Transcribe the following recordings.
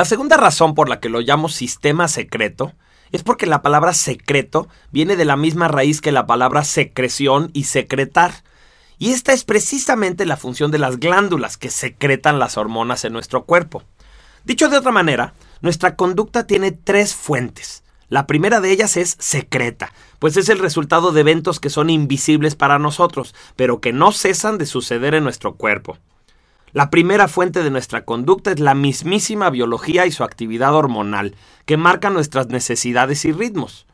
La segunda razón por la que lo llamo sistema secreto es porque la palabra secreto viene de la misma raíz que la palabra secreción y secretar. Y esta es precisamente la función de las glándulas que secretan las hormonas en nuestro cuerpo. Dicho de otra manera, nuestra conducta tiene tres fuentes. La primera de ellas es secreta, pues es el resultado de eventos que son invisibles para nosotros, pero que no cesan de suceder en nuestro cuerpo. La primera fuente de nuestra conducta es la mismísima biología y su actividad hormonal, que marca nuestras necesidades y ritmos.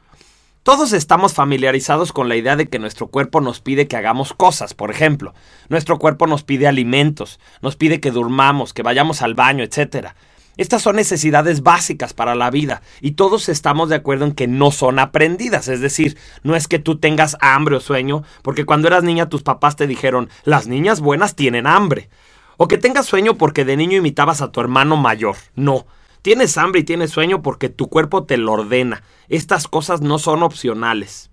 Todos estamos familiarizados con la idea de que nuestro cuerpo nos pide que hagamos cosas, por ejemplo, nuestro cuerpo nos pide alimentos, nos pide que durmamos, que vayamos al baño, etc. Estas son necesidades básicas para la vida y todos estamos de acuerdo en que no son aprendidas, es decir, no es que tú tengas hambre o sueño, porque cuando eras niña tus papás te dijeron, las niñas buenas tienen hambre. O que tengas sueño porque de niño imitabas a tu hermano mayor. No. Tienes hambre y tienes sueño porque tu cuerpo te lo ordena. Estas cosas no son opcionales.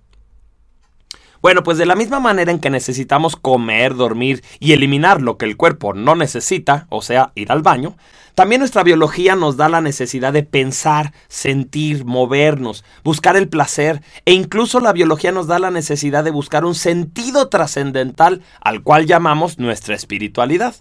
Bueno, pues de la misma manera en que necesitamos comer, dormir y eliminar lo que el cuerpo no necesita, o sea, ir al baño, también nuestra biología nos da la necesidad de pensar, sentir, movernos, buscar el placer e incluso la biología nos da la necesidad de buscar un sentido trascendental al cual llamamos nuestra espiritualidad.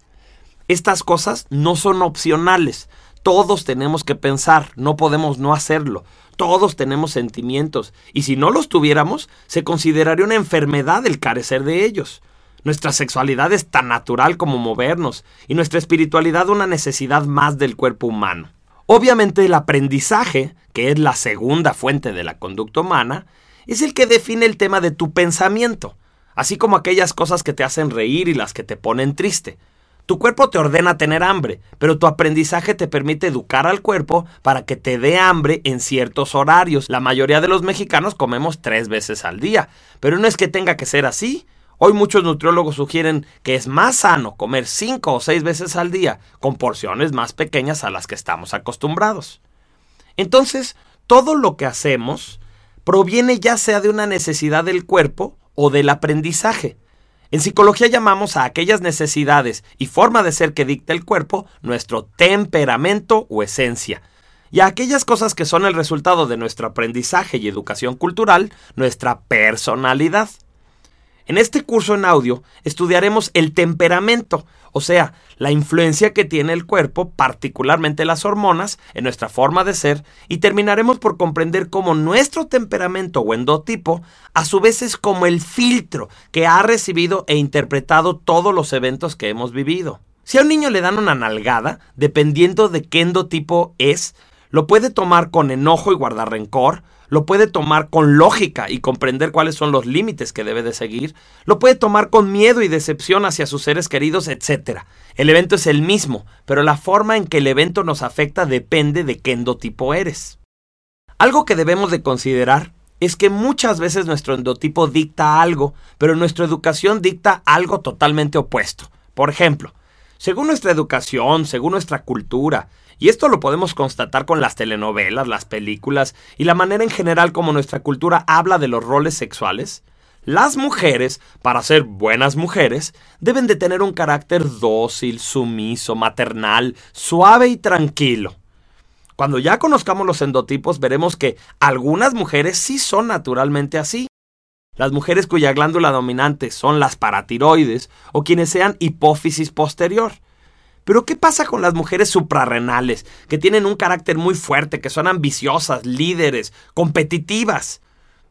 Estas cosas no son opcionales. Todos tenemos que pensar, no podemos no hacerlo. Todos tenemos sentimientos, y si no los tuviéramos, se consideraría una enfermedad el carecer de ellos. Nuestra sexualidad es tan natural como movernos, y nuestra espiritualidad una necesidad más del cuerpo humano. Obviamente el aprendizaje, que es la segunda fuente de la conducta humana, es el que define el tema de tu pensamiento, así como aquellas cosas que te hacen reír y las que te ponen triste. Tu cuerpo te ordena tener hambre, pero tu aprendizaje te permite educar al cuerpo para que te dé hambre en ciertos horarios. La mayoría de los mexicanos comemos tres veces al día, pero no es que tenga que ser así. Hoy muchos nutriólogos sugieren que es más sano comer cinco o seis veces al día, con porciones más pequeñas a las que estamos acostumbrados. Entonces, todo lo que hacemos proviene ya sea de una necesidad del cuerpo o del aprendizaje. En psicología llamamos a aquellas necesidades y forma de ser que dicta el cuerpo nuestro temperamento o esencia, y a aquellas cosas que son el resultado de nuestro aprendizaje y educación cultural, nuestra personalidad. En este curso en audio estudiaremos el temperamento, o sea, la influencia que tiene el cuerpo, particularmente las hormonas, en nuestra forma de ser, y terminaremos por comprender cómo nuestro temperamento o endotipo a su vez es como el filtro que ha recibido e interpretado todos los eventos que hemos vivido. Si a un niño le dan una nalgada, dependiendo de qué endotipo es, lo puede tomar con enojo y guardar rencor, lo puede tomar con lógica y comprender cuáles son los límites que debe de seguir, lo puede tomar con miedo y decepción hacia sus seres queridos, etc. El evento es el mismo, pero la forma en que el evento nos afecta depende de qué endotipo eres. Algo que debemos de considerar es que muchas veces nuestro endotipo dicta algo, pero nuestra educación dicta algo totalmente opuesto. Por ejemplo, según nuestra educación, según nuestra cultura, y esto lo podemos constatar con las telenovelas, las películas y la manera en general como nuestra cultura habla de los roles sexuales, las mujeres, para ser buenas mujeres, deben de tener un carácter dócil, sumiso, maternal, suave y tranquilo. Cuando ya conozcamos los endotipos veremos que algunas mujeres sí son naturalmente así. Las mujeres cuya glándula dominante son las paratiroides o quienes sean hipófisis posterior. Pero ¿qué pasa con las mujeres suprarrenales, que tienen un carácter muy fuerte, que son ambiciosas, líderes, competitivas?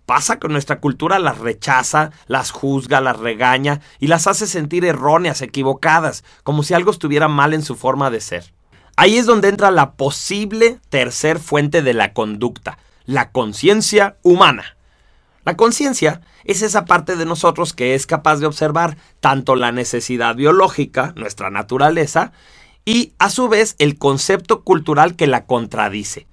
Pasa que nuestra cultura las rechaza, las juzga, las regaña y las hace sentir erróneas, equivocadas, como si algo estuviera mal en su forma de ser. Ahí es donde entra la posible tercer fuente de la conducta, la conciencia humana. La conciencia es esa parte de nosotros que es capaz de observar tanto la necesidad biológica, nuestra naturaleza, y a su vez el concepto cultural que la contradice.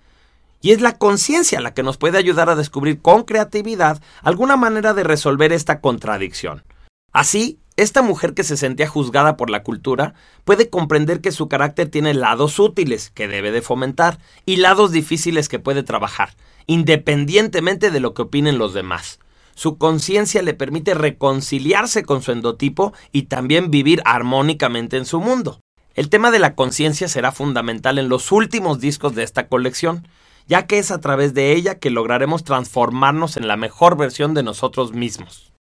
Y es la conciencia la que nos puede ayudar a descubrir con creatividad alguna manera de resolver esta contradicción. Así, esta mujer que se sentía juzgada por la cultura puede comprender que su carácter tiene lados útiles que debe de fomentar y lados difíciles que puede trabajar, independientemente de lo que opinen los demás. Su conciencia le permite reconciliarse con su endotipo y también vivir armónicamente en su mundo. El tema de la conciencia será fundamental en los últimos discos de esta colección, ya que es a través de ella que lograremos transformarnos en la mejor versión de nosotros mismos.